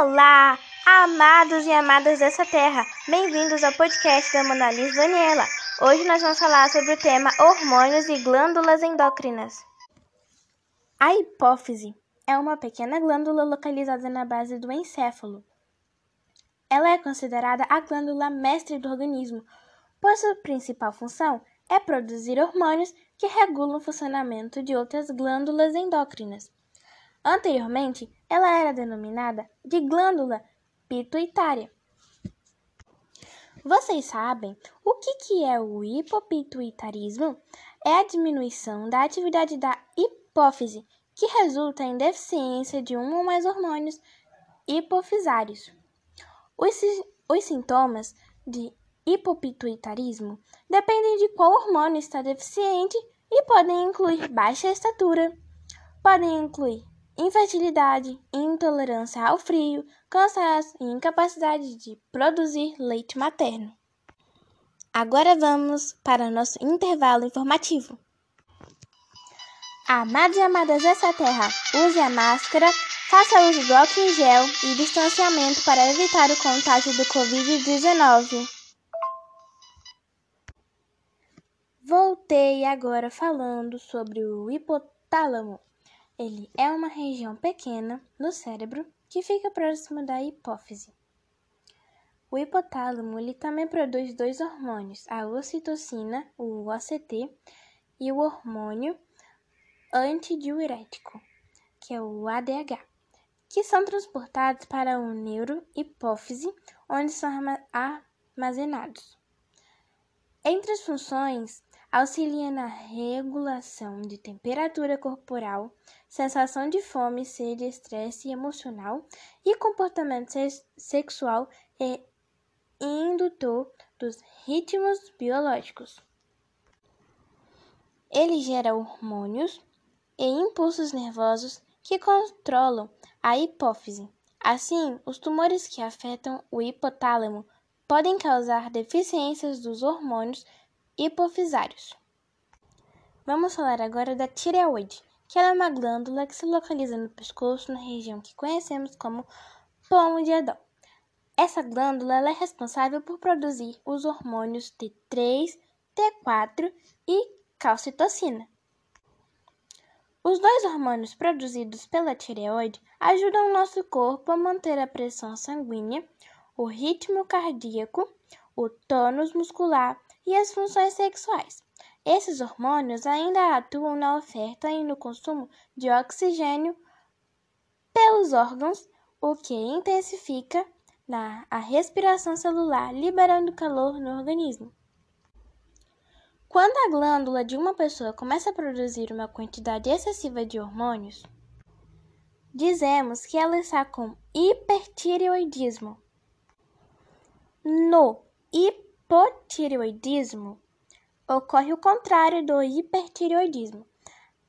Olá, amados e amadas dessa terra. Bem-vindos ao podcast da Monalisa Daniela. Hoje nós vamos falar sobre o tema hormônios e glândulas endócrinas. A hipófise é uma pequena glândula localizada na base do encéfalo. Ela é considerada a glândula mestre do organismo, pois sua principal função é produzir hormônios que regulam o funcionamento de outras glândulas endócrinas. Anteriormente, ela era denominada de glândula pituitária. Vocês sabem o que, que é o hipopituitarismo? É a diminuição da atividade da hipófise, que resulta em deficiência de um ou mais hormônios hipofisários. Os, os sintomas de hipopituitarismo dependem de qual hormônio está deficiente e podem incluir baixa estatura, podem incluir infertilidade, intolerância ao frio, cansaço e incapacidade de produzir leite materno. Agora vamos para nosso intervalo informativo. Amados e amadas dessa terra, use a máscara, faça uso do álcool em gel e distanciamento para evitar o contágio do Covid-19. Voltei agora falando sobre o hipotálamo. Ele é uma região pequena no cérebro que fica próximo da hipófise. O hipotálamo ele também produz dois hormônios, a ocitocina, o OCT, e o hormônio antidiurético, que é o ADH, que são transportados para o neurohipófise, onde são armazenados. Entre as funções auxilia na regulação de temperatura corporal, sensação de fome, sede, estresse emocional e comportamento sexual e indutor dos ritmos biológicos. Ele gera hormônios e impulsos nervosos que controlam a hipófise. Assim, os tumores que afetam o hipotálamo podem causar deficiências dos hormônios hipofisários. Vamos falar agora da tireoide, que é uma glândula que se localiza no pescoço, na região que conhecemos como pomo de Adão. Essa glândula é responsável por produzir os hormônios T3, T4 e calcitocina. Os dois hormônios produzidos pela tireoide ajudam o nosso corpo a manter a pressão sanguínea, o ritmo cardíaco, o tônus muscular e as funções sexuais. Esses hormônios ainda atuam na oferta e no consumo de oxigênio pelos órgãos, o que intensifica na, a respiração celular, liberando calor no organismo. Quando a glândula de uma pessoa começa a produzir uma quantidade excessiva de hormônios, dizemos que ela está com hipertireoidismo. No hipertireoidismo, hipotireoidismo, ocorre o contrário do hipertireoidismo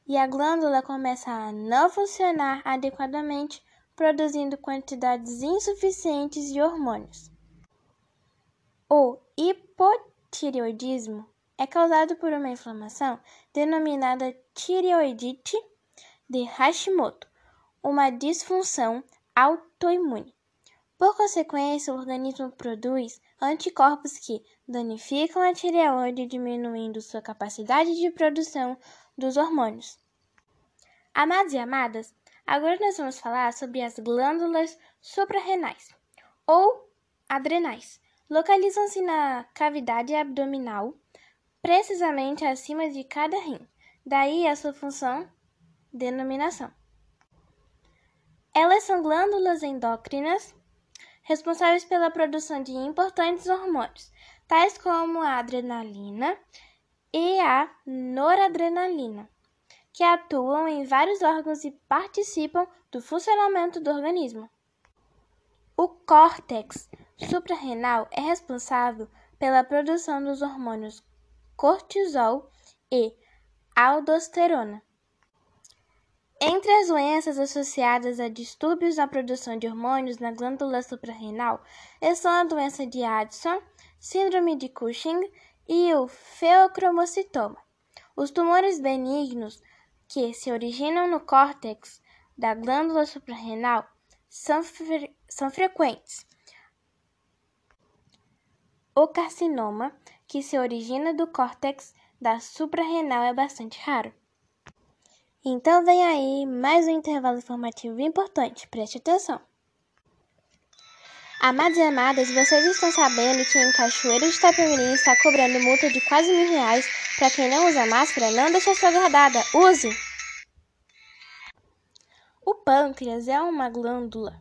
e a glândula começa a não funcionar adequadamente, produzindo quantidades insuficientes de hormônios. O hipotireoidismo é causado por uma inflamação denominada tireoidite de Hashimoto, uma disfunção autoimune. Por consequência, o organismo produz anticorpos que danificam a tireoide, diminuindo sua capacidade de produção dos hormônios. Amados e amadas, agora nós vamos falar sobre as glândulas suprarrenais ou adrenais. Localizam-se na cavidade abdominal, precisamente acima de cada rim. Daí a sua função, denominação. Elas são glândulas endócrinas responsáveis pela produção de importantes hormônios, tais como a adrenalina e a noradrenalina, que atuam em vários órgãos e participam do funcionamento do organismo. O córtex suprarrenal é responsável pela produção dos hormônios cortisol e aldosterona. Entre as doenças associadas a distúrbios na produção de hormônios na glândula suprarrenal estão a doença de Addison, síndrome de Cushing e o feocromocitoma. Os tumores benignos que se originam no córtex da glândula suprarrenal são, fre são frequentes. O carcinoma, que se origina do córtex da suprarrenal, é bastante raro. Então vem aí mais um intervalo informativo importante, preste atenção. Amados e amadas, vocês estão sabendo que em Cachoeiro de Itapemirim está cobrando multa de quase mil reais para quem não usa máscara? Não deixe a sua guardada, use! O pâncreas é uma glândula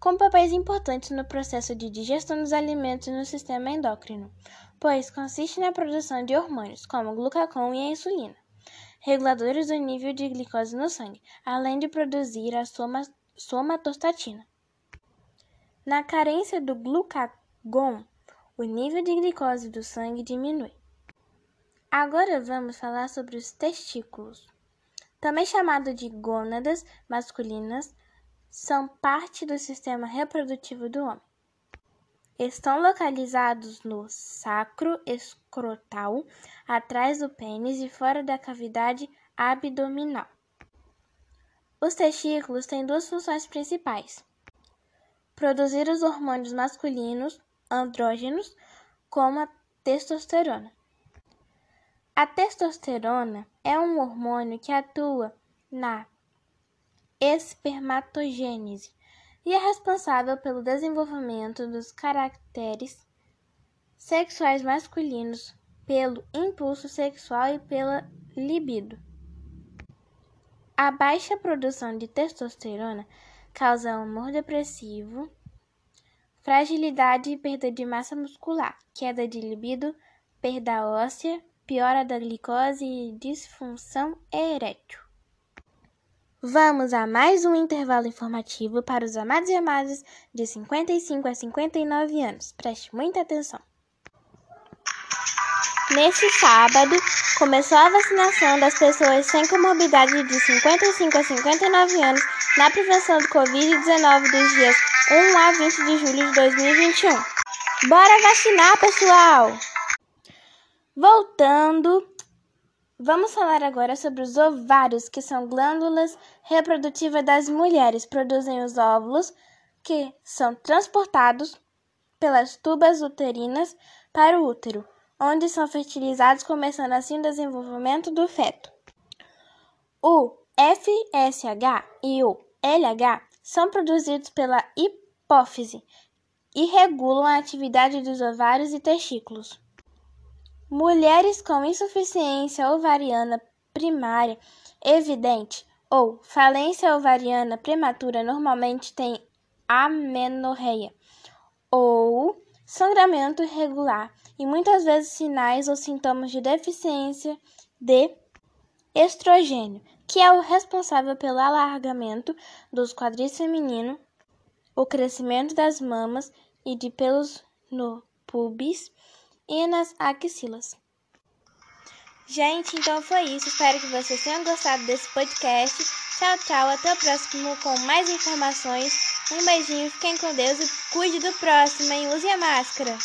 com papéis importantes no processo de digestão dos alimentos no sistema endócrino, pois consiste na produção de hormônios como glucagon e a insulina, reguladores do nível de glicose no sangue, além de produzir a soma somatostatina. Na carência do glucagon, o nível de glicose do sangue diminui. Agora vamos falar sobre os testículos. Também chamado de gônadas masculinas, são parte do sistema reprodutivo do homem. Estão localizados no sacro escrotal, atrás do pênis e fora da cavidade abdominal. Os testículos têm duas funções principais: produzir os hormônios masculinos andrógenos, como a testosterona. A testosterona é um hormônio que atua na espermatogênese e é responsável pelo desenvolvimento dos caracteres sexuais masculinos, pelo impulso sexual e pela libido. A baixa produção de testosterona causa humor depressivo, fragilidade e perda de massa muscular, queda de libido, perda óssea, piora da glicose e disfunção erétil. Vamos a mais um intervalo informativo para os amados e amadas de 55 a 59 anos. Preste muita atenção. Neste sábado, começou a vacinação das pessoas sem comorbidade de 55 a 59 anos na prevenção do Covid-19 dos dias 1 a 20 de julho de 2021. Bora vacinar, pessoal! Voltando, vamos falar agora sobre os ovários, que são glândulas reprodutivas das mulheres, produzem os óvulos que são transportados pelas tubas uterinas para o útero onde são fertilizados, começando assim o desenvolvimento do feto. O FSH e o LH são produzidos pela hipófise e regulam a atividade dos ovários e testículos. Mulheres com insuficiência ovariana primária evidente ou falência ovariana prematura normalmente têm amenorreia ou sangramento irregular e muitas vezes sinais ou sintomas de deficiência de estrogênio, que é o responsável pelo alargamento dos quadris femininos, o crescimento das mamas e de pelos no pubis e nas axilas. Gente, então foi isso. Espero que vocês tenham gostado desse podcast. Tchau, tchau. Até o próximo com mais informações. Um beijinho, fiquem com Deus e cuide do próximo, hein? Use a máscara.